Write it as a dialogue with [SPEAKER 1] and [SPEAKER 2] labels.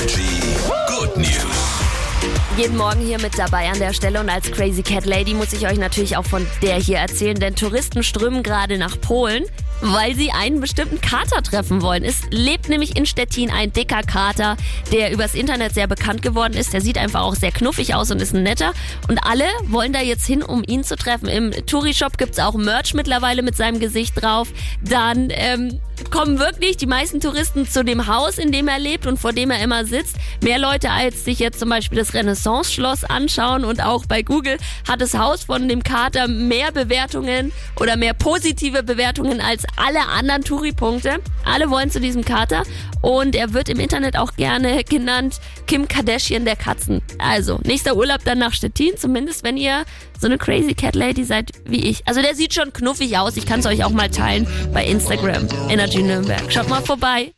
[SPEAKER 1] Energy Good News.
[SPEAKER 2] Jeden Morgen hier mit dabei an der Stelle und als Crazy Cat Lady muss ich euch natürlich auch von der hier erzählen, denn Touristen strömen gerade nach Polen, weil sie einen bestimmten Kater treffen wollen. Es lebt nämlich in Stettin ein dicker Kater, der übers Internet sehr bekannt geworden ist. Der sieht einfach auch sehr knuffig aus und ist ein netter und alle wollen da jetzt hin, um ihn zu treffen. Im Touri-Shop gibt's auch Merch mittlerweile mit seinem Gesicht drauf. Dann ähm, kommen wirklich die meisten Touristen zu dem Haus, in dem er lebt und vor dem er immer sitzt. Mehr Leute als sich jetzt zum Beispiel das Renaissance-Schloss anschauen und auch bei Google hat das Haus von dem Kater mehr Bewertungen oder mehr positive Bewertungen als alle anderen Touri-Punkte. Alle wollen zu diesem Kater und er wird im Internet auch gerne genannt Kim Kardashian der Katzen. Also, nächster Urlaub dann nach Stettin, zumindest wenn ihr so eine crazy Cat Lady seid wie ich. Also der sieht schon knuffig aus. Ich kann es euch auch mal teilen bei Instagram. Energy Nürnberg. Schaut mal vorbei.